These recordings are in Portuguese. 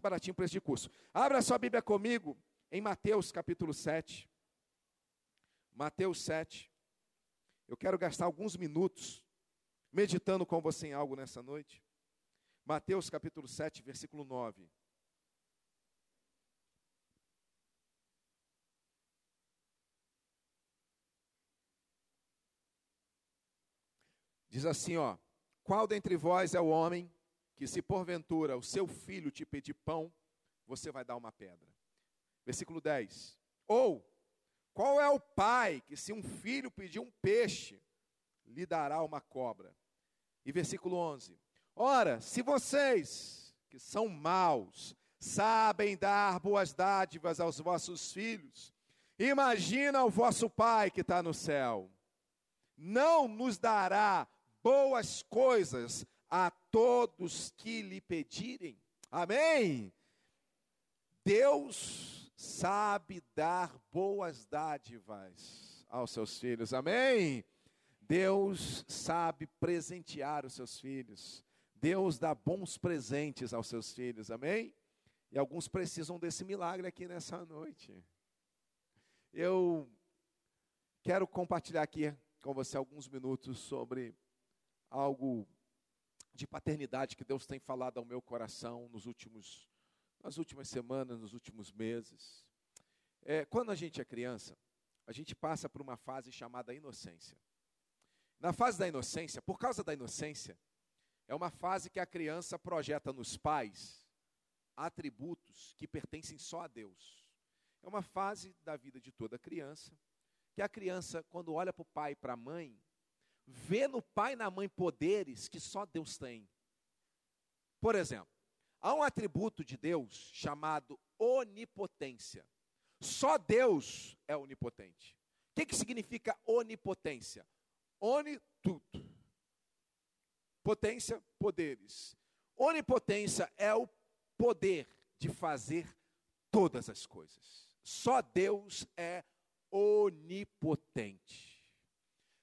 baratinho para este curso. Abra sua Bíblia comigo em Mateus capítulo 7. Mateus 7. Eu quero gastar alguns minutos meditando com você em algo nessa noite. Mateus capítulo 7, versículo 9. Diz assim, ó: Qual dentre vós é o homem que se porventura o seu filho te pedir pão, você vai dar uma pedra? Versículo 10. Ou qual é o pai que se um filho pedir um peixe, lhe dará uma cobra? E versículo 11. Ora, se vocês que são maus, sabem dar boas dádivas aos vossos filhos, imagina o vosso Pai que está no céu. Não nos dará boas coisas a todos que lhe pedirem. Amém? Deus sabe dar boas dádivas aos seus filhos. Amém? Deus sabe presentear os seus filhos. Deus dá bons presentes aos seus filhos. Amém? E alguns precisam desse milagre aqui nessa noite. Eu quero compartilhar aqui com você alguns minutos sobre algo de paternidade que Deus tem falado ao meu coração nos últimos, nas últimas semanas, nos últimos meses. É, quando a gente é criança, a gente passa por uma fase chamada inocência. Na fase da inocência, por causa da inocência, é uma fase que a criança projeta nos pais atributos que pertencem só a Deus. É uma fase da vida de toda criança que a criança, quando olha para o pai e para a mãe, vê no pai e na mãe poderes que só Deus tem. Por exemplo, há um atributo de Deus chamado onipotência. Só Deus é onipotente. O que, que significa onipotência? Oni tudo. Potência, poderes. Onipotência é o poder de fazer todas as coisas. Só Deus é onipotente.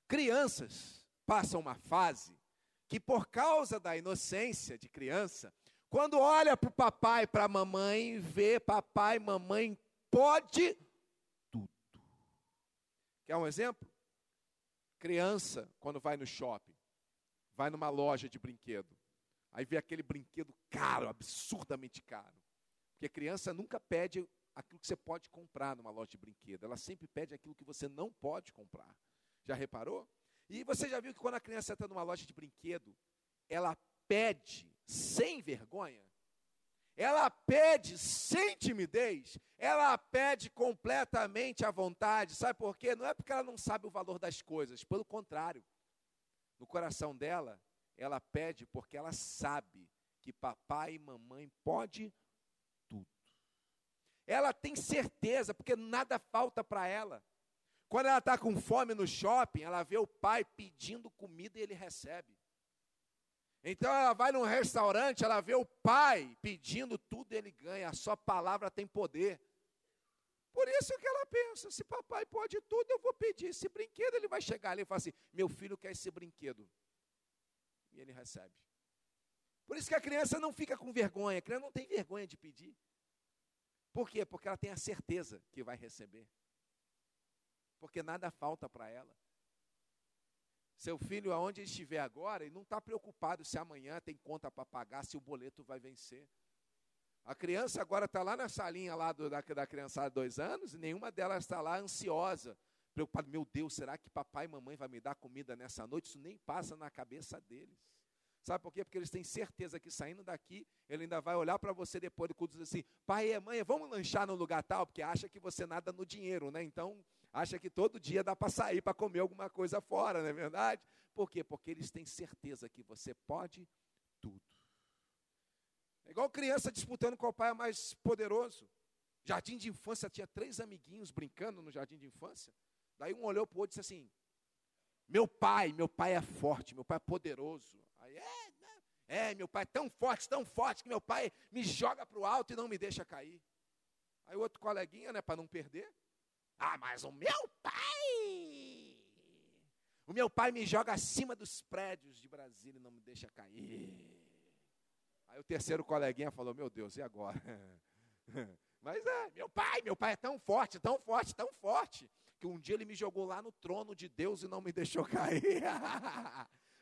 Crianças passam uma fase que, por causa da inocência de criança, quando olha para o papai e para a mamãe, vê papai e mamãe pode tudo. Quer um exemplo? Criança, quando vai no shopping, vai numa loja de brinquedo, aí vê aquele brinquedo caro, absurdamente caro. Porque criança nunca pede aquilo que você pode comprar numa loja de brinquedo, ela sempre pede aquilo que você não pode comprar. Já reparou? E você já viu que quando a criança está numa loja de brinquedo, ela pede sem vergonha? Ela pede sem timidez, ela pede completamente à vontade. Sabe por quê? Não é porque ela não sabe o valor das coisas, pelo contrário. No coração dela, ela pede porque ela sabe que papai e mamãe pode tudo. Ela tem certeza, porque nada falta para ela. Quando ela está com fome no shopping, ela vê o pai pedindo comida e ele recebe. Então ela vai num restaurante, ela vê o pai pedindo tudo e ele ganha. A sua palavra tem poder. Por isso que ela pensa: se papai pode tudo, eu vou pedir esse brinquedo. Ele vai chegar ali e falar assim: meu filho quer esse brinquedo. E ele recebe. Por isso que a criança não fica com vergonha, a criança não tem vergonha de pedir. Por quê? Porque ela tem a certeza que vai receber porque nada falta para ela. Seu filho, aonde ele estiver agora, ele não está preocupado se amanhã tem conta para pagar, se o boleto vai vencer. A criança agora está lá na salinha lá do, da, da criançada de dois anos, e nenhuma delas está lá ansiosa, preocupada, meu Deus, será que papai e mamãe vai me dar comida nessa noite? Isso nem passa na cabeça deles. Sabe por quê? Porque eles têm certeza que saindo daqui, ele ainda vai olhar para você depois do culto e dizer assim, pai e mãe, vamos lanchar no lugar tal, porque acha que você nada no dinheiro, né? Então, acha que todo dia dá para sair para comer alguma coisa fora, não é verdade? Por quê? Porque eles têm certeza que você pode tudo. É igual criança disputando qual pai é mais poderoso. Jardim de infância tinha três amiguinhos brincando no jardim de infância. Daí um olhou para o outro e disse assim: Meu pai, meu pai é forte, meu pai é poderoso. Aí, é, né? é, meu pai é tão forte, tão forte que meu pai me joga para o alto e não me deixa cair. Aí o outro coleguinha, né, para não perder, ah, mas o meu pai. O meu pai me joga acima dos prédios de Brasília e não me deixa cair. Aí o terceiro coleguinha falou: Meu Deus, e agora? Mas é, meu pai, meu pai é tão forte, tão forte, tão forte, que um dia ele me jogou lá no trono de Deus e não me deixou cair.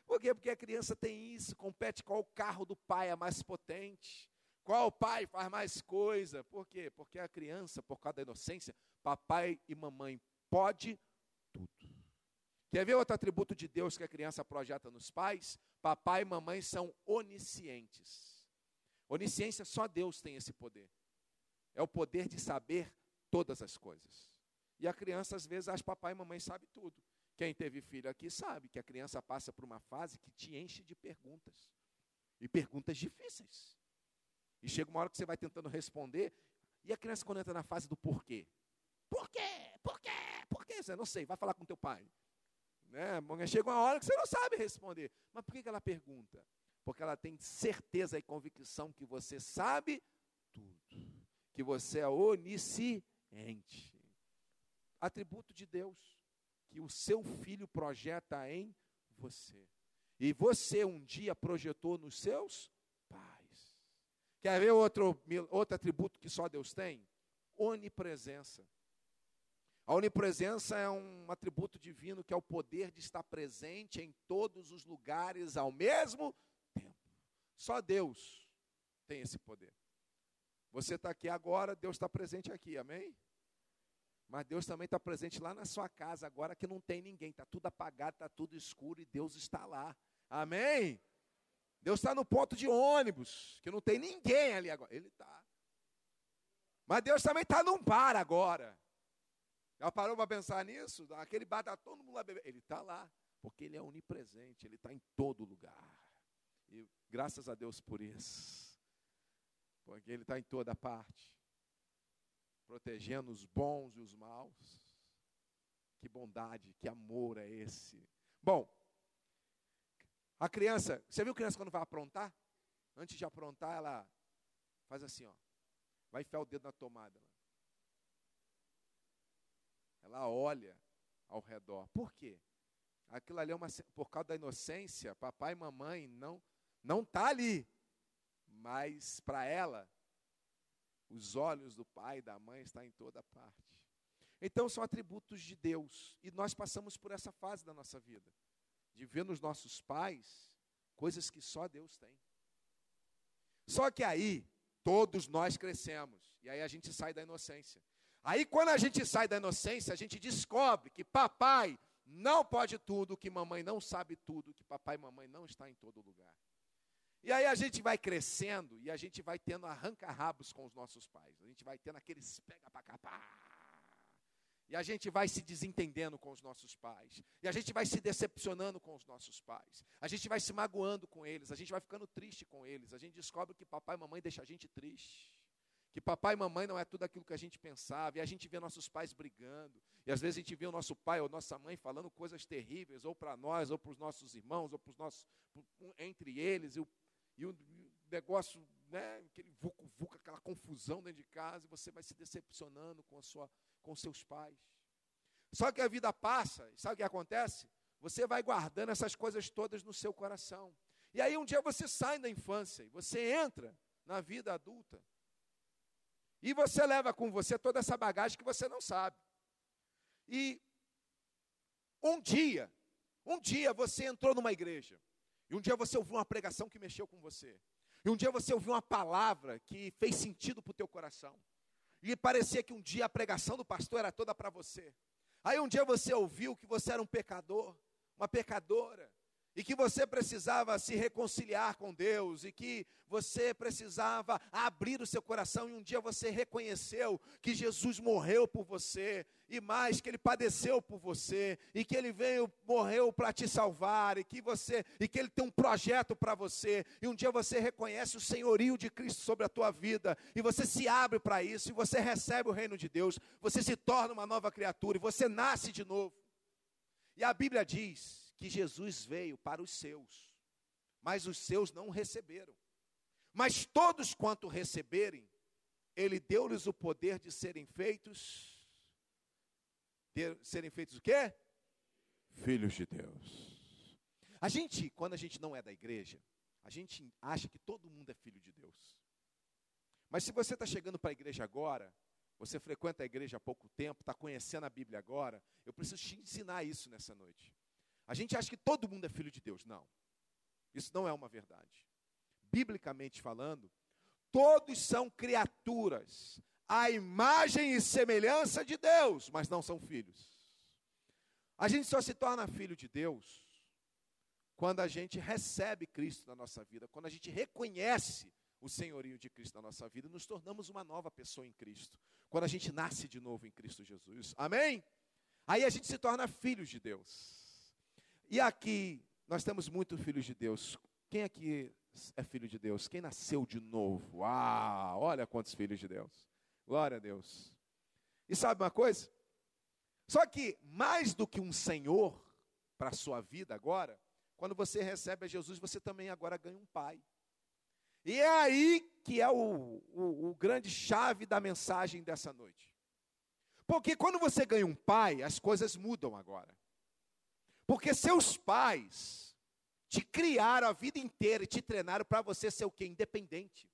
Por quê? Porque a criança tem isso, compete qual carro do pai é mais potente. Qual pai faz mais coisa? Por quê? Porque a criança, por causa da inocência, papai e mamãe pode tudo. Quer ver outro atributo de Deus que a criança projeta nos pais? Papai e mamãe são oniscientes. Onisciência, só Deus tem esse poder. É o poder de saber todas as coisas. E a criança, às vezes, acha papai e mamãe sabem tudo. Quem teve filho aqui sabe que a criança passa por uma fase que te enche de perguntas. E perguntas difíceis. E chega uma hora que você vai tentando responder, e a criança, quando entra na fase do porquê, por quê? Por quê? Por quê? Você não sei, vai falar com teu pai. Né? Chega uma hora que você não sabe responder. Mas por que ela pergunta? Porque ela tem certeza e convicção que você sabe tudo. Que você é onisciente. Atributo de Deus que o seu filho projeta em você. E você um dia projetou nos seus pais. Quer ver outro, outro atributo que só Deus tem? Onipresença. A onipresença é um atributo divino que é o poder de estar presente em todos os lugares ao mesmo tempo. Só Deus tem esse poder. Você está aqui agora, Deus está presente aqui, amém? Mas Deus também está presente lá na sua casa, agora que não tem ninguém, está tudo apagado, está tudo escuro e Deus está lá. Amém? Deus está no ponto de ônibus, que não tem ninguém ali agora. Ele está. Mas Deus também está num bar agora. Já parou para pensar nisso? Aquele bar está todo mundo lá bebendo. Ele está lá, porque ele é onipresente, ele está em todo lugar. E graças a Deus por isso. Porque ele está em toda parte protegendo os bons e os maus. Que bondade, que amor é esse? Bom, a criança, você viu a criança quando vai aprontar? Antes de aprontar, ela faz assim, ó. Vai enfiar o dedo na tomada. Ela olha ao redor. Por quê? Aquilo ali é uma por causa da inocência, papai e mamãe não não tá ali. Mas para ela os olhos do pai e da mãe estão em toda parte. Então são atributos de Deus. E nós passamos por essa fase da nossa vida. De ver nos nossos pais coisas que só Deus tem. Só que aí, todos nós crescemos. E aí a gente sai da inocência. Aí quando a gente sai da inocência, a gente descobre que papai não pode tudo, que mamãe não sabe tudo, que papai e mamãe não está em todo lugar. E aí a gente vai crescendo e a gente vai tendo arranca-rabos com os nossos pais. A gente vai tendo aqueles pega para capar. E a gente vai se desentendendo com os nossos pais. E a gente vai se decepcionando com os nossos pais. A gente vai se magoando com eles. A gente vai ficando triste com eles. A gente descobre que papai e mamãe deixam a gente triste. Que papai e mamãe não é tudo aquilo que a gente pensava. E a gente vê nossos pais brigando. E às vezes a gente vê o nosso pai ou nossa mãe falando coisas terríveis, ou para nós, ou para os nossos irmãos, ou para os nossos. entre eles. E o e o negócio, né, aquele vucu, vucu, aquela confusão dentro de casa, e você vai se decepcionando com, a sua, com seus pais. Só que a vida passa, e sabe o que acontece? Você vai guardando essas coisas todas no seu coração. E aí um dia você sai da infância e você entra na vida adulta. E você leva com você toda essa bagagem que você não sabe. E um dia, um dia você entrou numa igreja. E um dia você ouviu uma pregação que mexeu com você. E um dia você ouviu uma palavra que fez sentido para o teu coração. E parecia que um dia a pregação do pastor era toda para você. Aí um dia você ouviu que você era um pecador, uma pecadora e que você precisava se reconciliar com Deus, e que você precisava abrir o seu coração, e um dia você reconheceu que Jesus morreu por você, e mais, que ele padeceu por você, e que ele veio, morreu para te salvar, e que você, e que ele tem um projeto para você, e um dia você reconhece o senhorio de Cristo sobre a tua vida, e você se abre para isso, e você recebe o reino de Deus, você se torna uma nova criatura, e você nasce de novo. E a Bíblia diz que Jesus veio para os seus, mas os seus não receberam. Mas todos quanto receberem, ele deu-lhes o poder de serem feitos de serem feitos o quê? Filhos de Deus. A gente, quando a gente não é da igreja, A gente acha que todo mundo é filho de Deus. Mas se você está chegando para a igreja agora, você frequenta a igreja há pouco tempo, está conhecendo a Bíblia agora, eu preciso te ensinar isso nessa noite. A gente acha que todo mundo é filho de Deus. Não. Isso não é uma verdade. Biblicamente falando, todos são criaturas, à imagem e semelhança de Deus, mas não são filhos. A gente só se torna filho de Deus quando a gente recebe Cristo na nossa vida, quando a gente reconhece o senhorio de Cristo na nossa vida, nos tornamos uma nova pessoa em Cristo. Quando a gente nasce de novo em Cristo Jesus. Amém? Aí a gente se torna filhos de Deus. E aqui nós temos muitos filhos de Deus. Quem aqui é filho de Deus? Quem nasceu de novo? Ah, olha quantos filhos de Deus. Glória a Deus. E sabe uma coisa? Só que mais do que um Senhor para a sua vida agora, quando você recebe a Jesus, você também agora ganha um pai. E é aí que é o, o, o grande chave da mensagem dessa noite. Porque quando você ganha um pai, as coisas mudam agora. Porque seus pais te criaram a vida inteira e te treinaram para você ser o quê? Independente.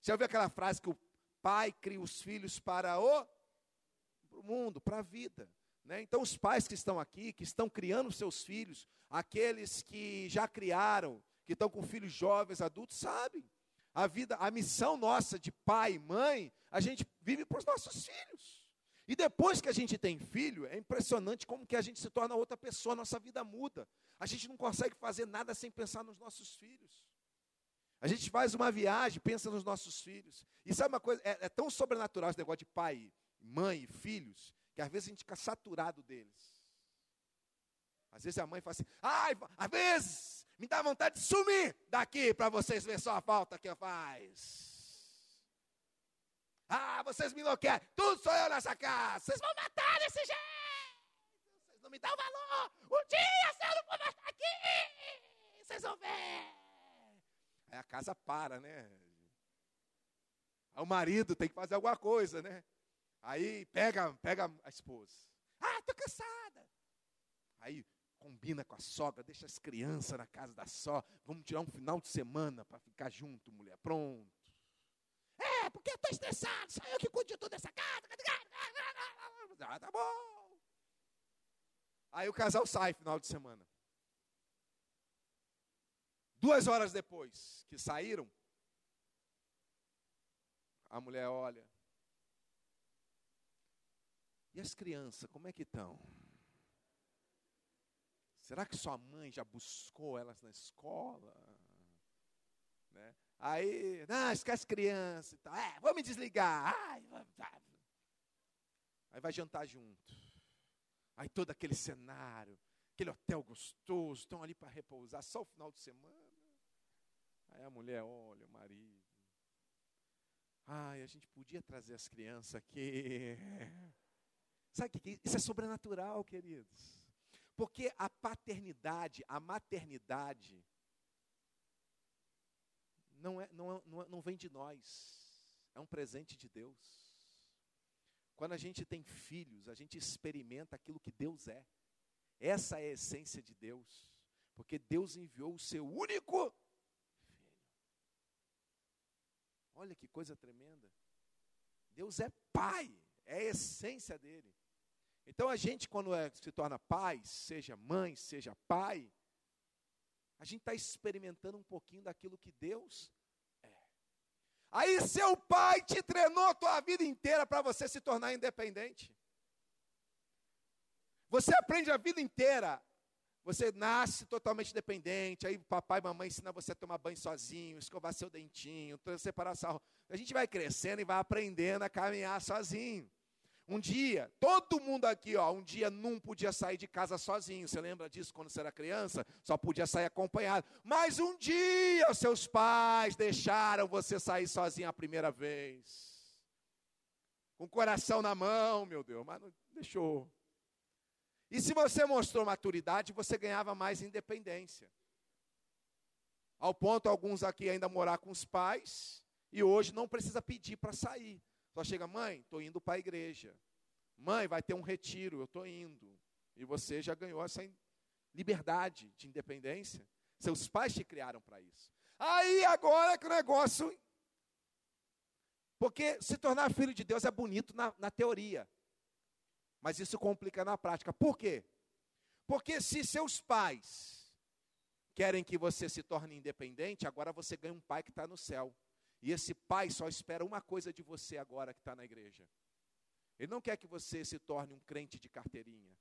Você ouviu aquela frase que o pai cria os filhos para o, para o mundo, para a vida. Né? Então, os pais que estão aqui, que estão criando seus filhos, aqueles que já criaram, que estão com filhos jovens, adultos, sabem a vida, a missão nossa de pai e mãe, a gente vive para os nossos filhos. E depois que a gente tem filho, é impressionante como que a gente se torna outra pessoa, nossa vida muda. A gente não consegue fazer nada sem pensar nos nossos filhos. A gente faz uma viagem, pensa nos nossos filhos. E sabe uma coisa, é, é tão sobrenatural esse negócio de pai, mãe filhos, que às vezes a gente fica saturado deles. Às vezes a mãe fala assim, ai, às vezes me dá vontade de sumir daqui para vocês verem só a falta que eu faz. Ah, vocês me enlouquecem. Tudo sou eu nessa casa. Vocês vão matar desse jeito. Vocês não me dão valor. Um dia, se eu não for mais aqui, vocês vão ver. Aí a casa para, né? Aí o marido tem que fazer alguma coisa, né? Aí pega, pega a esposa. Ah, tô cansada. Aí combina com a sogra, deixa as crianças na casa da sogra. Vamos tirar um final de semana para ficar junto, mulher. Pronto. É, porque eu estou estressado, só eu que cuido de tudo dessa casa. Ah, tá bom. Aí o casal sai final de semana. Duas horas depois que saíram, a mulher olha. E as crianças, como é que estão? Será que sua mãe já buscou elas na escola? Né? Aí, não, esquece criança e tal. É, vou me desligar. Ai, aí vai jantar junto. Aí todo aquele cenário, aquele hotel gostoso, estão ali para repousar só o final de semana. Aí a mulher olha, o marido. Ai, a gente podia trazer as crianças aqui. Sabe o que é? Isso é sobrenatural, queridos. Porque a paternidade, a maternidade, não, é, não, é, não, é, não vem de nós, é um presente de Deus. Quando a gente tem filhos, a gente experimenta aquilo que Deus é. Essa é a essência de Deus. Porque Deus enviou o seu único filho. Olha que coisa tremenda. Deus é pai, é a essência dele. Então a gente, quando é, se torna pai, seja mãe, seja pai, a gente está experimentando um pouquinho daquilo que Deus é. Aí seu pai te treinou a tua vida inteira para você se tornar independente. Você aprende a vida inteira. Você nasce totalmente dependente, aí papai e mamãe ensinam você a tomar banho sozinho, escovar seu dentinho, separar sua A gente vai crescendo e vai aprendendo a caminhar sozinho. Um dia, todo mundo aqui, ó, um dia não podia sair de casa sozinho. Você lembra disso quando você era criança? Só podia sair acompanhado. Mas um dia os seus pais deixaram você sair sozinho a primeira vez. Com o coração na mão, meu Deus, mas não deixou. E se você mostrou maturidade, você ganhava mais independência. Ao ponto alguns aqui ainda morar com os pais e hoje não precisa pedir para sair. Só chega, mãe, estou indo para a igreja. Mãe, vai ter um retiro, eu estou indo. E você já ganhou essa liberdade de independência. Seus pais te criaram para isso. Aí agora que o negócio. Porque se tornar filho de Deus é bonito na, na teoria, mas isso complica na prática. Por quê? Porque se seus pais querem que você se torne independente, agora você ganha um pai que está no céu. E esse pai só espera uma coisa de você agora que está na igreja. Ele não quer que você se torne um crente de carteirinha.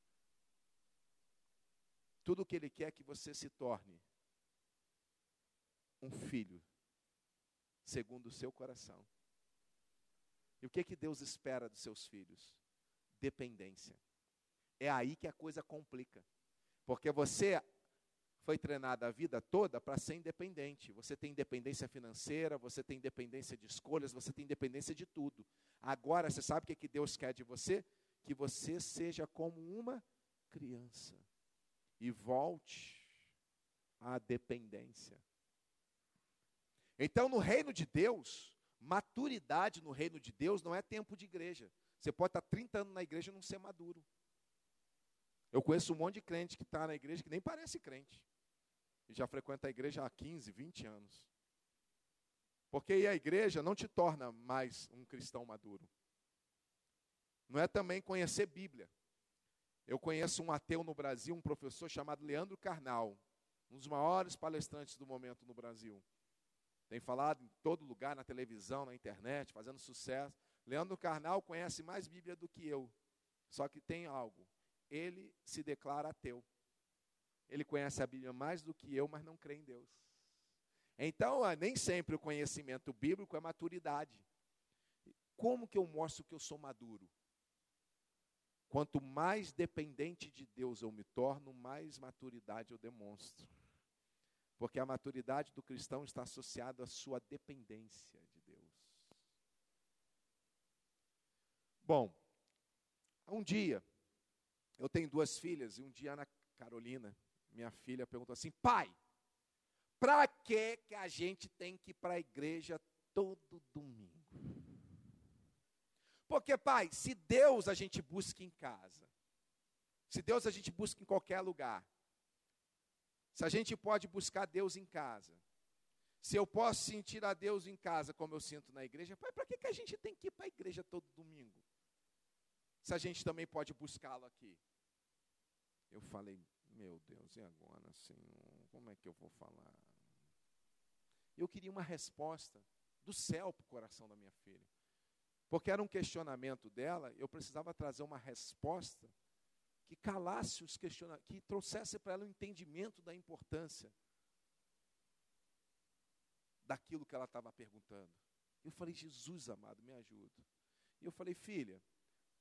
Tudo o que ele quer é que você se torne um filho, segundo o seu coração. E o que que Deus espera dos seus filhos? Dependência. É aí que a coisa complica. Porque você foi treinado a vida toda para ser independente. Você tem independência financeira, você tem independência de escolhas, você tem independência de tudo. Agora, você sabe o que, que Deus quer de você? Que você seja como uma criança e volte à dependência. Então, no reino de Deus, maturidade no reino de Deus não é tempo de igreja. Você pode estar 30 anos na igreja e não ser maduro. Eu conheço um monte de crente que está na igreja que nem parece crente. E já frequenta a igreja há 15, 20 anos. Porque ir à igreja não te torna mais um cristão maduro. Não é também conhecer Bíblia. Eu conheço um ateu no Brasil, um professor chamado Leandro Carnal, um dos maiores palestrantes do momento no Brasil. Tem falado em todo lugar, na televisão, na internet, fazendo sucesso. Leandro Carnal conhece mais Bíblia do que eu. Só que tem algo. Ele se declara ateu. Ele conhece a Bíblia mais do que eu, mas não crê em Deus. Então, ah, nem sempre o conhecimento bíblico é maturidade. Como que eu mostro que eu sou maduro? Quanto mais dependente de Deus eu me torno, mais maturidade eu demonstro. Porque a maturidade do cristão está associada à sua dependência de Deus. Bom, um dia, eu tenho duas filhas, e um dia Ana Carolina, minha filha, perguntou assim: pai, para que, que a gente tem que ir para a igreja todo domingo? Porque, pai, se Deus a gente busca em casa, se Deus a gente busca em qualquer lugar, se a gente pode buscar Deus em casa, se eu posso sentir a Deus em casa como eu sinto na igreja, pai, para que, que a gente tem que ir para a igreja todo domingo? Se a gente também pode buscá-lo aqui. Eu falei, meu Deus, e agora, Senhor? Como é que eu vou falar? Eu queria uma resposta do céu para o coração da minha filha. Porque era um questionamento dela, eu precisava trazer uma resposta que calasse os questionamentos, que trouxesse para ela o um entendimento da importância daquilo que ela estava perguntando. Eu falei, Jesus amado, me ajuda. E eu falei, filha,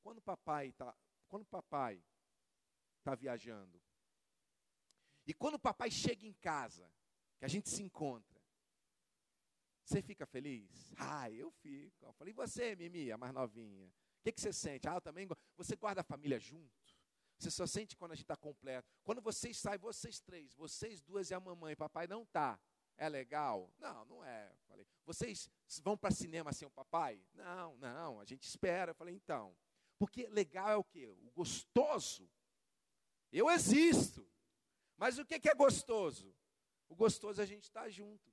quando papai está, quando papai está viajando, e quando o papai chega em casa, que a gente se encontra, você fica feliz? Ah, eu fico. Eu falei, e você, Mimi, a mais novinha? O que, que você sente? Ah, eu também. Você guarda a família junto? Você só sente quando a gente está completo. Quando vocês saem, vocês três, vocês duas e a mamãe, papai não está. É legal? Não, não é. Falei, vocês vão para cinema sem o papai? Não, não, a gente espera. Eu falei, então. Porque legal é o quê? O gostoso. Eu existo. Mas o que, é gostoso? O gostoso é a gente estar tá junto.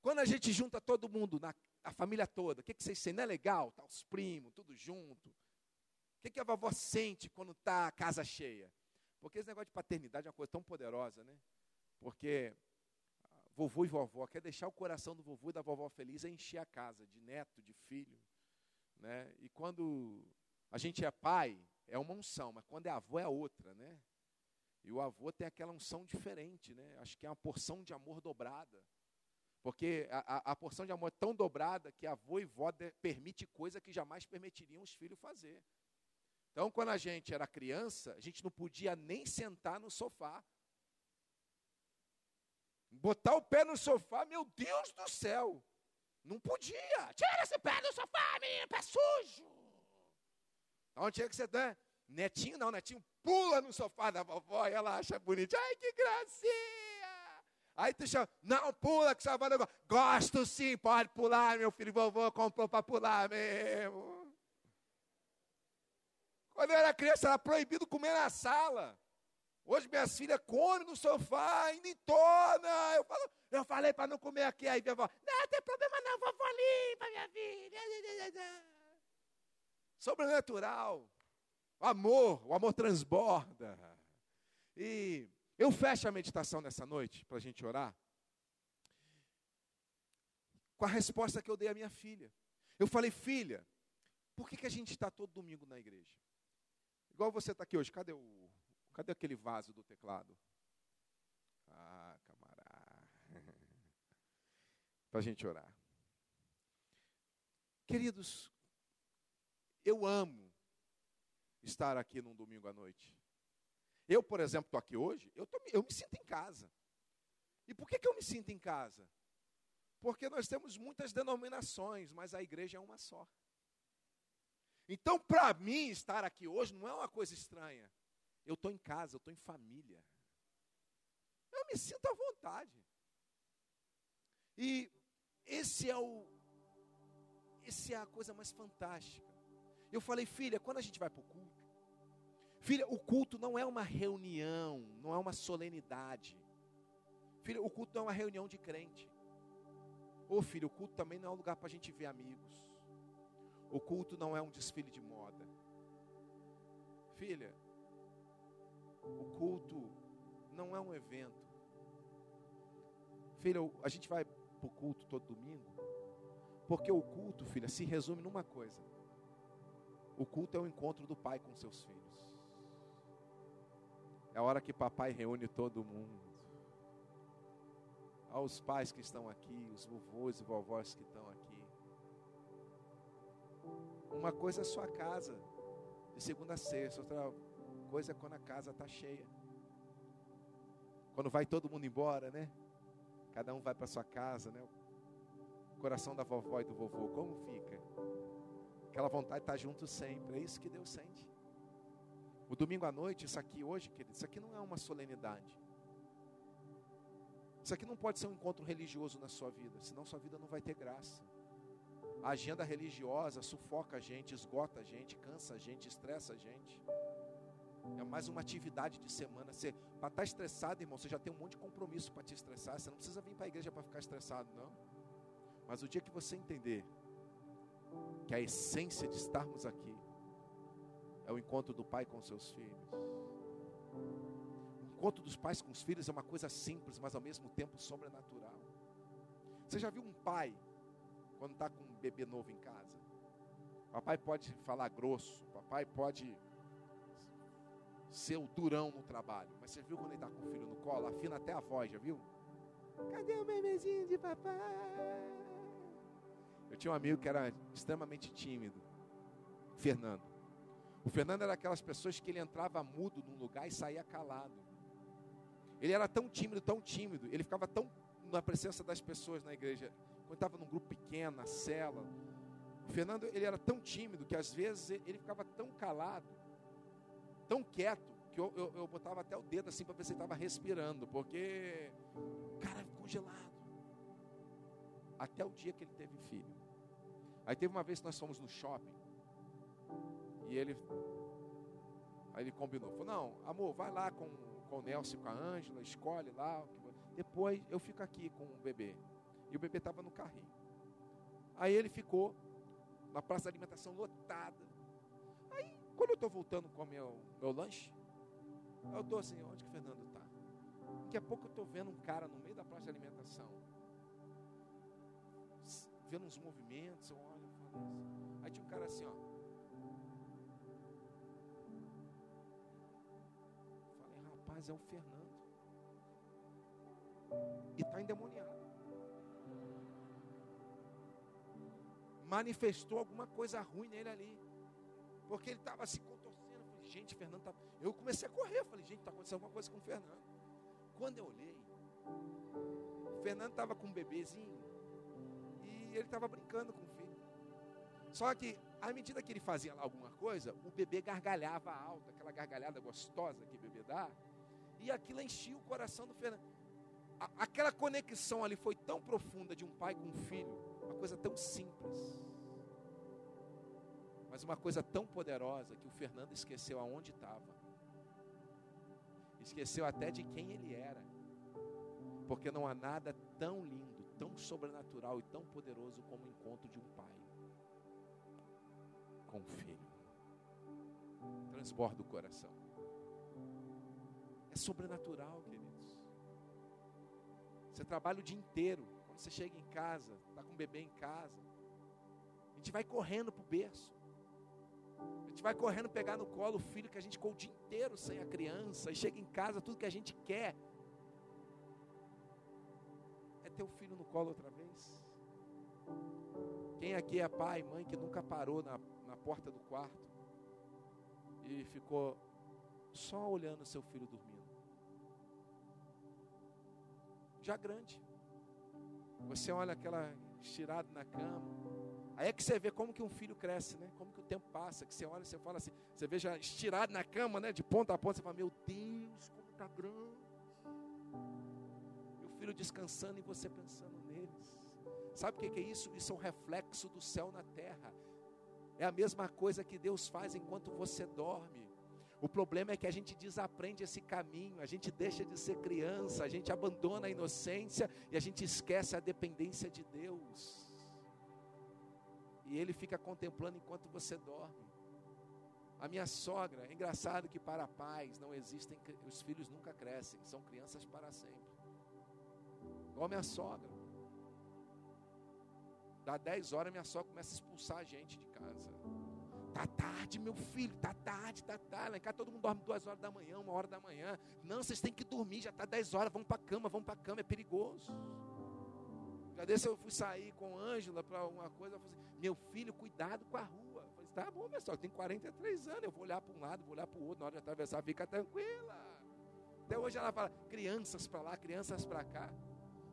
Quando a gente junta todo mundo, na, a família toda, o que, que vocês sentem? Não é legal? Tá os primos, tudo junto que, que a vovó sente quando está a casa cheia? Porque esse negócio de paternidade é uma coisa tão poderosa, né? Porque vovô e vovó quer deixar o coração do vovô e da vovó feliz é encher a casa de neto, de filho, né? E quando a gente é pai, é uma unção, mas quando é avô é outra, né? E o avô tem aquela unção diferente, né? Acho que é uma porção de amor dobrada. Porque a, a, a porção de amor é tão dobrada que avô e vó permite coisa que jamais permitiriam os filhos fazer. Então, quando a gente era criança, a gente não podia nem sentar no sofá. Botar o pé no sofá, meu Deus do céu. Não podia. Tira esse pé do sofá, menino, pé sujo. Então tinha que ser, né? Netinho não, netinho pula no sofá da vovó e ela acha bonito. Ai, que gracinha! Aí tu chama, não pula que você vai Gosto sim, pode pular, meu filho. Vovô comprou para pular mesmo. Quando eu era criança, era proibido comer na sala. Hoje minhas filhas comem no sofá, indo em tona. Eu, falo, eu falei para não comer aqui. Aí minha avó, não, tem problema não, vovó limpa, minha filha. Sobrenatural. O amor, o amor transborda. E eu fecho a meditação nessa noite, para a gente orar, com a resposta que eu dei à minha filha. Eu falei, filha, por que, que a gente está todo domingo na igreja? Igual você está aqui hoje, cadê o. Cadê aquele vaso do teclado? Ah, camarada. Para a gente orar. Queridos, eu amo estar aqui num domingo à noite. Eu, por exemplo, estou aqui hoje, eu, tô, eu me sinto em casa. E por que, que eu me sinto em casa? Porque nós temos muitas denominações, mas a igreja é uma só. Então, para mim, estar aqui hoje não é uma coisa estranha. Eu estou em casa, eu estou em família. Eu me sinto à vontade. E esse é o esse é a coisa mais fantástica. Eu falei, filha, quando a gente vai para o culto, filha, o culto não é uma reunião, não é uma solenidade. Filha, o culto não é uma reunião de crente. Ô filho, o culto também não é um lugar para a gente ver amigos. O culto não é um desfile de moda. Filha, o culto não é um evento. Filha, a gente vai para o culto todo domingo, porque o culto, filha, se resume numa coisa: o culto é o encontro do pai com seus filhos. É a hora que papai reúne todo mundo. Aos pais que estão aqui, os vovôs e vovós que estão aqui. Uma coisa é a sua casa, de segunda a sexta, outra coisa é quando a casa está cheia. Quando vai todo mundo embora, né? Cada um vai para sua casa, né? O coração da vovó e do vovô, como fica? Aquela vontade de estar junto sempre. É isso que Deus sente. O domingo à noite, isso aqui hoje, querido, isso aqui não é uma solenidade. Isso aqui não pode ser um encontro religioso na sua vida, senão sua vida não vai ter graça. A agenda religiosa sufoca a gente, esgota a gente, cansa a gente, estressa a gente. É mais uma atividade de semana. Para estar estressado, irmão, você já tem um monte de compromisso para te estressar. Você não precisa vir para a igreja para ficar estressado, não. Mas o dia que você entender que a essência de estarmos aqui é o encontro do pai com seus filhos. O encontro dos pais com os filhos é uma coisa simples, mas ao mesmo tempo sobrenatural. Você já viu um pai quando está com um bebê novo em casa? Papai pode falar grosso, papai pode ser o durão no trabalho, mas você viu quando ele está com o filho no colo, afina até a voz, já viu? Cadê o bebezinho de papai? Eu tinha um amigo que era extremamente tímido, Fernando. O Fernando era aquelas pessoas que ele entrava mudo num lugar e saía calado. Ele era tão tímido, tão tímido, ele ficava tão na presença das pessoas na igreja, quando estava num grupo pequeno, na cela. O Fernando, ele era tão tímido que às vezes ele ficava tão calado, tão quieto, que eu, eu, eu botava até o dedo assim para ver se ele estava respirando, porque, cara, congelado. Até o dia que ele teve filho. Aí teve uma vez que nós fomos no shopping. E ele. Aí ele combinou. Falou: Não, amor, vai lá com, com o Nelson com a Ângela, escolhe lá. Depois eu fico aqui com o bebê. E o bebê estava no carrinho. Aí ele ficou na praça de alimentação lotada. Aí, quando eu estou voltando com o meu, meu lanche, eu estou assim: onde que o Fernando está? Daqui a pouco eu estou vendo um cara no meio da praça de alimentação. Vendo uns movimentos, eu olho Aí tinha um cara assim, ó. Falei, rapaz, é o Fernando. E está endemoniado. Manifestou alguma coisa ruim nele ali. Porque ele estava se contorcendo. Eu falei, gente, Fernando tá. Eu comecei a correr. Eu falei, gente, está acontecendo alguma coisa com o Fernando. Quando eu olhei, o Fernando estava com um bebezinho. E ele estava brincando com o filho. Só que, à medida que ele fazia alguma coisa, o bebê gargalhava alto, aquela gargalhada gostosa que o bebê dá, e aquilo enchia o coração do Fernando. Aquela conexão ali foi tão profunda de um pai com um filho, uma coisa tão simples, mas uma coisa tão poderosa que o Fernando esqueceu aonde estava. Esqueceu até de quem ele era. Porque não há nada tão lindo, tão sobrenatural e tão poderoso como o encontro de um pai com um filho. Transborda o coração. É sobrenatural, queridos. Você trabalha o dia inteiro. Quando você chega em casa, está com o bebê em casa, a gente vai correndo para o berço. A gente vai correndo pegar no colo o filho que a gente ficou o dia inteiro sem a criança. E chega em casa, tudo que a gente quer o filho no colo outra vez. Quem aqui é pai, mãe que nunca parou na, na porta do quarto e ficou só olhando seu filho dormindo? Já grande. Você olha aquela estirada na cama. Aí é que você vê como que um filho cresce, né? Como que o tempo passa, que você olha, você fala assim, você vê já estirado na cama, né? De ponta a ponta, você fala, meu Deus, como está grande. Filho descansando e você pensando neles. Sabe o que é isso? Isso é um reflexo do céu na terra. É a mesma coisa que Deus faz enquanto você dorme. O problema é que a gente desaprende esse caminho, a gente deixa de ser criança, a gente abandona a inocência e a gente esquece a dependência de Deus. E Ele fica contemplando enquanto você dorme. A minha sogra, é engraçado que para pais não existem, os filhos nunca crescem, são crianças para sempre. Igual minha sogra. Dá 10 horas, minha sogra começa a expulsar a gente de casa. Tá tarde, meu filho, tá tarde, tá tarde. Lá em casa todo mundo dorme duas horas da manhã, uma hora da manhã. Não, vocês têm que dormir, já tá 10 horas, vamos para cama, vamos para cama, é perigoso. Já desse eu fui sair com Ângela para alguma coisa, eu falei assim, meu filho, cuidado com a rua. Eu falei, tá bom, pessoal, tem 43 anos, eu vou olhar para um lado, vou olhar para o outro, na hora de atravessar, fica tranquila. Até hoje ela fala, crianças para lá, crianças para cá.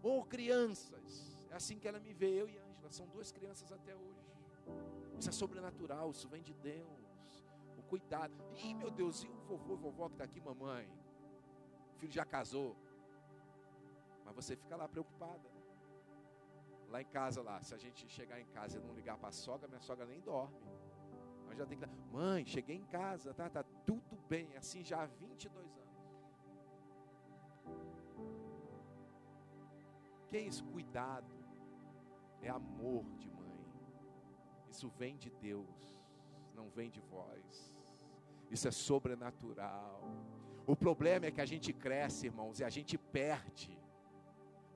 Ou crianças. É assim que ela me vê, eu e Ângela, são duas crianças até hoje. Isso é sobrenatural, isso vem de Deus. O cuidado. Ih, meu Deus, e o vovô e vovó que está aqui, mamãe? O filho já casou. Mas você fica lá preocupada. Né? Lá em casa, lá, se a gente chegar em casa e não ligar para a sogra, minha sogra nem dorme. Mas já tem que. Mãe, cheguei em casa, tá, tá tudo bem. Assim já há 22 anos. Que é isso? Cuidado. É amor de mãe. Isso vem de Deus, não vem de vós. Isso é sobrenatural. O problema é que a gente cresce, irmãos, e a gente perde.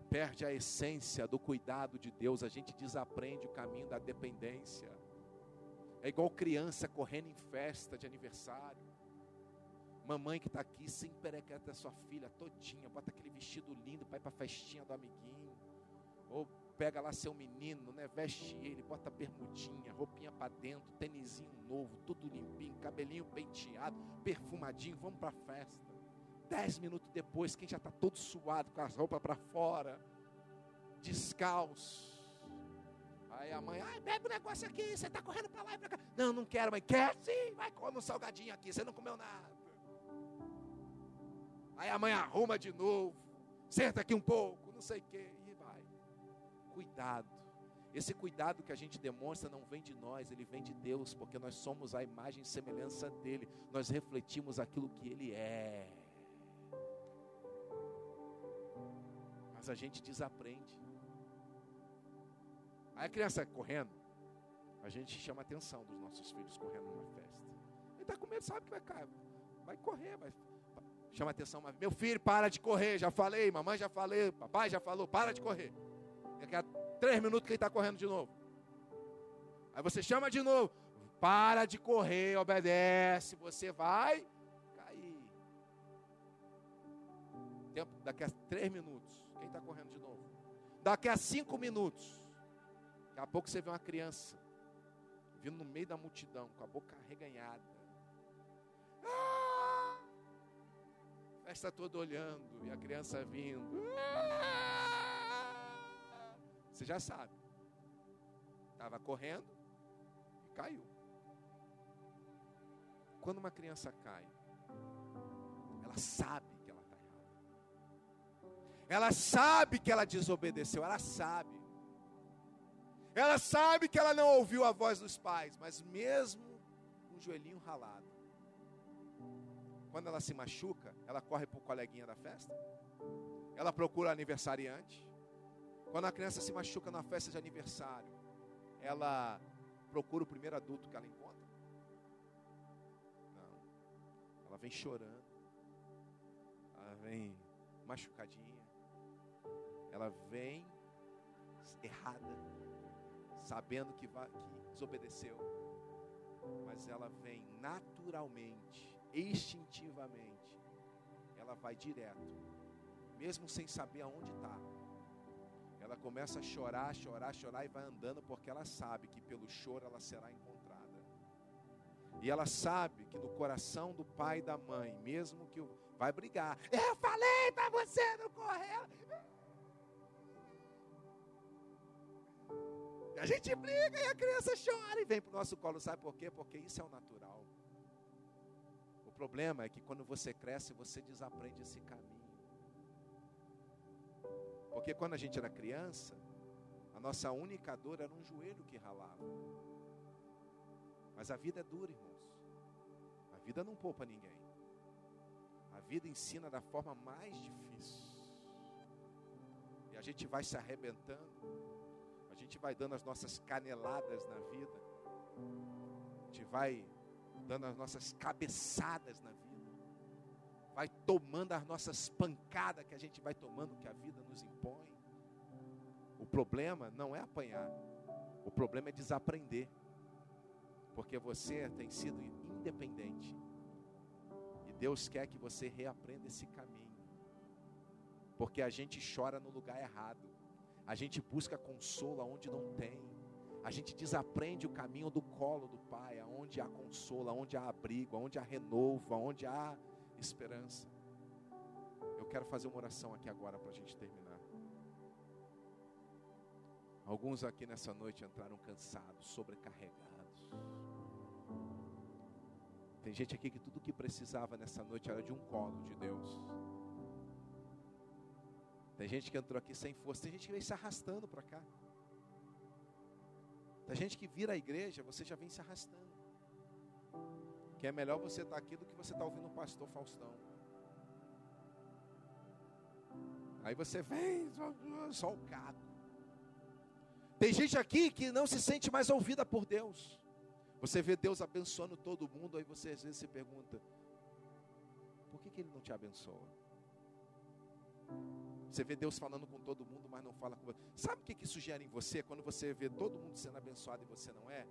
Perde a essência do cuidado de Deus, a gente desaprende o caminho da dependência. É igual criança correndo em festa de aniversário. Mamãe que está aqui sempre perequeta sua filha todinha, bota aquele vestido lindo para ir para a festinha do amiguinho. Ou pega lá seu menino, né? Veste ele, bota bermudinha, roupinha para dentro, tênisinho novo, tudo limpinho, cabelinho penteado, perfumadinho, vamos para a festa. Dez minutos depois, quem já está todo suado, com as roupas para fora, descalço. Aí a mãe, ai, bebe o um negócio aqui, você está correndo para lá e para cá. Não, não quero, mãe. Quer sim, vai comer um salgadinho aqui, você não comeu nada. Aí a mãe arruma de novo, senta aqui um pouco, não sei o quê cuidado. Esse cuidado que a gente demonstra não vem de nós, ele vem de Deus, porque nós somos a imagem e semelhança dele, nós refletimos aquilo que ele é. Mas a gente desaprende. Aí a criança correndo, a gente chama a atenção dos nossos filhos correndo numa festa. Ele está com medo, sabe que vai cair, vai correr, vai. Chama atenção, mas meu filho, para de correr, já falei, mamãe já falei, papai já falou, para de correr. Daqui a três minutos que ele está correndo de novo. Aí você chama de novo. Para de correr, obedece. Você vai cair. Tempo, daqui a três minutos. Quem está correndo de novo? Daqui a cinco minutos. Daqui a pouco você vê uma criança vindo no meio da multidão, com a boca reganhada. Ah! Festa toda olhando e a criança vindo. Ah! Você já sabe. Estava correndo e caiu. Quando uma criança cai, ela sabe que ela está errada. Ela sabe que ela desobedeceu, ela sabe. Ela sabe que ela não ouviu a voz dos pais, mas mesmo com o joelhinho ralado, quando ela se machuca, ela corre para o coleguinha da festa? Ela procura aniversariante? Quando a criança se machuca na festa de aniversário, ela procura o primeiro adulto que ela encontra? Não. Ela vem chorando. Ela vem machucadinha. Ela vem errada, sabendo que, vai, que desobedeceu. Mas ela vem naturalmente, instintivamente. Ela vai direto, mesmo sem saber aonde está ela começa a chorar, chorar, chorar e vai andando porque ela sabe que pelo choro ela será encontrada. E ela sabe que no coração do pai e da mãe, mesmo que vai brigar, eu falei para você não correr. A gente briga e a criança chora e vem para o nosso colo. Sabe por quê? Porque isso é o natural. O problema é que quando você cresce, você desaprende esse caminho. Porque quando a gente era criança, a nossa única dor era um joelho que ralava. Mas a vida é dura, irmãos. A vida não poupa ninguém. A vida ensina da forma mais difícil. E a gente vai se arrebentando. A gente vai dando as nossas caneladas na vida. A gente vai dando as nossas cabeçadas na vida vai tomando as nossas pancadas que a gente vai tomando, que a vida nos impõe. O problema não é apanhar, o problema é desaprender, porque você tem sido independente, e Deus quer que você reaprenda esse caminho, porque a gente chora no lugar errado, a gente busca consolo aonde não tem, a gente desaprende o caminho do colo do Pai, aonde há consolo, aonde há abrigo, aonde há renovo, aonde há esperança. Eu quero fazer uma oração aqui agora para a gente terminar. Alguns aqui nessa noite entraram cansados, sobrecarregados. Tem gente aqui que tudo que precisava nessa noite era de um colo de Deus. Tem gente que entrou aqui sem força, tem gente que vem se arrastando para cá. Tem gente que vira a igreja, você já vem se arrastando que é melhor você estar aqui do que você estar ouvindo o pastor Faustão. Aí você vem, só o caco. Tem gente aqui que não se sente mais ouvida por Deus. Você vê Deus abençoando todo mundo, aí você às vezes se pergunta: por que, que Ele não te abençoa? Você vê Deus falando com todo mundo, mas não fala com você. Sabe o que, que isso gera em você quando você vê todo mundo sendo abençoado e você não é?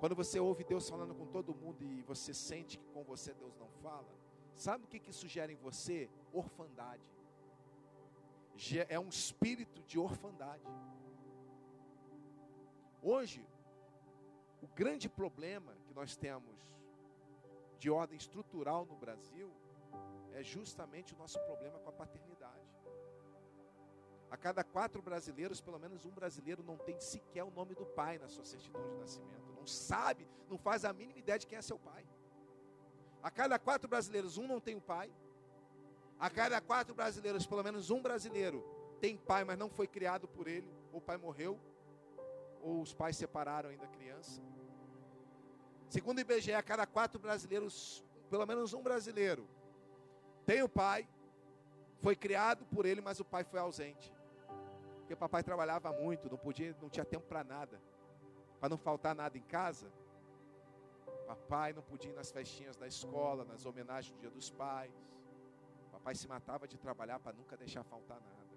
Quando você ouve Deus falando com todo mundo e você sente que com você Deus não fala, sabe o que, que isso gera em você? Orfandade. É um espírito de orfandade. Hoje, o grande problema que nós temos de ordem estrutural no Brasil é justamente o nosso problema com a paternidade. A cada quatro brasileiros, pelo menos um brasileiro não tem sequer o nome do pai na sua certidão de nascimento não sabe, não faz a mínima ideia de quem é seu pai. A cada quatro brasileiros, um não tem o pai. A cada quatro brasileiros, pelo menos um brasileiro tem pai, mas não foi criado por ele, ou o pai morreu, ou os pais separaram ainda criança. Segundo o IBGE, a cada quatro brasileiros, pelo menos um brasileiro tem o pai, foi criado por ele, mas o pai foi ausente. Porque o papai trabalhava muito, não podia, não tinha tempo para nada para não faltar nada em casa. Papai não podia ir nas festinhas da escola, nas homenagens do Dia dos Pais. Papai se matava de trabalhar para nunca deixar faltar nada.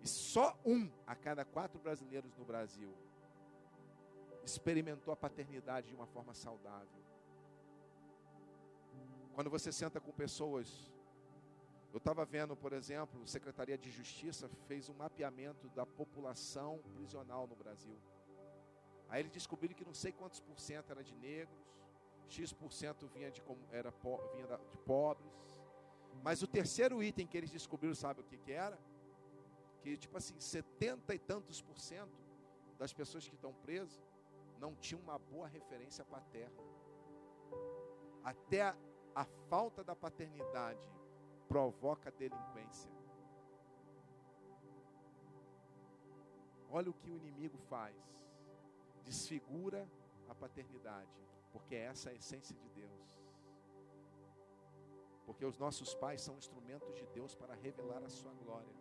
E só um a cada quatro brasileiros no Brasil experimentou a paternidade de uma forma saudável. Quando você senta com pessoas, eu estava vendo, por exemplo, a Secretaria de Justiça fez um mapeamento da população prisional no Brasil. Aí eles descobriram que não sei quantos por cento era de negros, X por cento vinha de, era, vinha de pobres. Mas o terceiro item que eles descobriram, sabe o que, que era? Que tipo assim, setenta e tantos por cento das pessoas que estão presas não tinham uma boa referência paterna. Até a, a falta da paternidade provoca delinquência. Olha o que o inimigo faz desfigura a paternidade, porque essa é a essência de Deus. Porque os nossos pais são instrumentos de Deus para revelar a sua glória.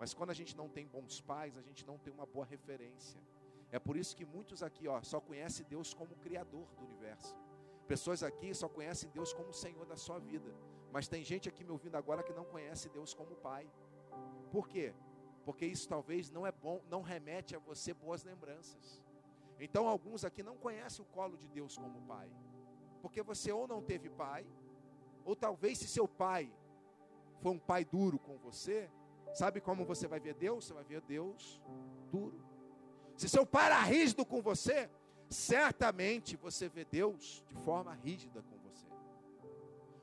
Mas quando a gente não tem bons pais, a gente não tem uma boa referência. É por isso que muitos aqui ó, só conhecem Deus como Criador do universo. Pessoas aqui só conhecem Deus como Senhor da sua vida. Mas tem gente aqui me ouvindo agora que não conhece Deus como Pai. Por quê? Porque isso talvez não é bom, não remete a você boas lembranças. Então alguns aqui não conhecem o colo de Deus como Pai. Porque você ou não teve pai, ou talvez se seu pai foi um pai duro com você, sabe como você vai ver Deus? Você vai ver Deus duro. Se seu pai era rígido com você, certamente você vê Deus de forma rígida com você.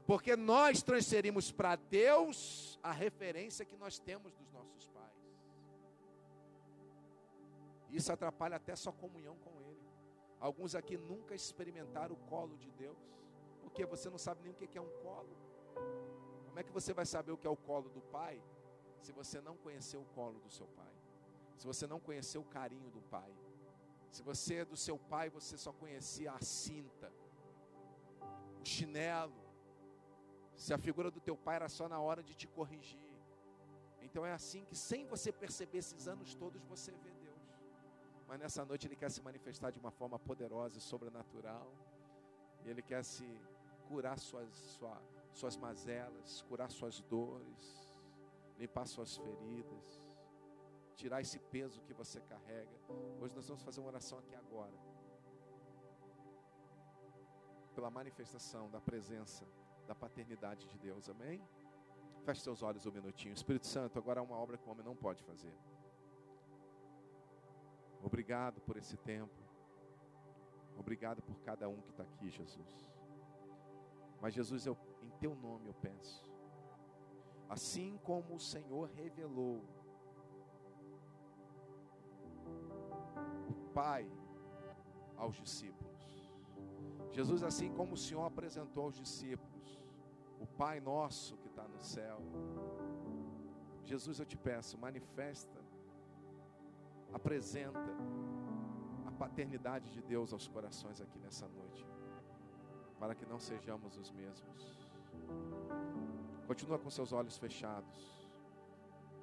Porque nós transferimos para Deus a referência que nós temos dos nossos pais. Isso atrapalha até sua comunhão com Ele. Alguns aqui nunca experimentaram o colo de Deus, porque você não sabe nem o que é um colo. Como é que você vai saber o que é o colo do pai, se você não conheceu o colo do seu pai? Se você não conheceu o carinho do pai? Se você é do seu pai, você só conhecia a cinta, o chinelo. Se a figura do teu pai era só na hora de te corrigir. Então é assim que, sem você perceber esses anos todos, você vê Deus. Mas nessa noite Ele quer se manifestar de uma forma poderosa e sobrenatural. Ele quer se curar suas, sua, suas mazelas, curar suas dores, limpar suas feridas tirar esse peso que você carrega. Hoje nós vamos fazer uma oração aqui agora. Pela manifestação da presença da paternidade de Deus, amém? Feche seus olhos um minutinho. Espírito Santo, agora há uma obra que o homem não pode fazer. Obrigado por esse tempo. Obrigado por cada um que está aqui, Jesus. Mas, Jesus, eu, em teu nome eu peço. Assim como o Senhor revelou Pai aos discípulos. Jesus, assim como o Senhor apresentou aos discípulos, o Pai nosso que está no céu. Jesus, eu te peço, manifesta, apresenta a paternidade de Deus aos corações aqui nessa noite, para que não sejamos os mesmos. Continua com seus olhos fechados.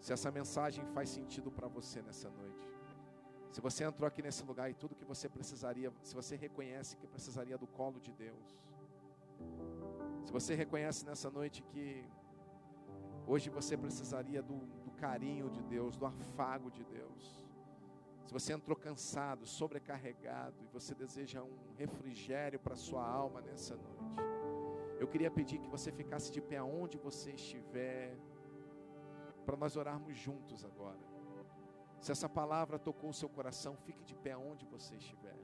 Se essa mensagem faz sentido para você nessa noite, se você entrou aqui nesse lugar e tudo que você precisaria, se você reconhece que precisaria do colo de Deus, se você reconhece nessa noite que hoje você precisaria do, do carinho de Deus, do afago de Deus, se você entrou cansado, sobrecarregado e você deseja um refrigério para sua alma nessa noite, eu queria pedir que você ficasse de pé aonde você estiver, para nós orarmos juntos agora. Se essa palavra tocou o seu coração, fique de pé onde você estiver.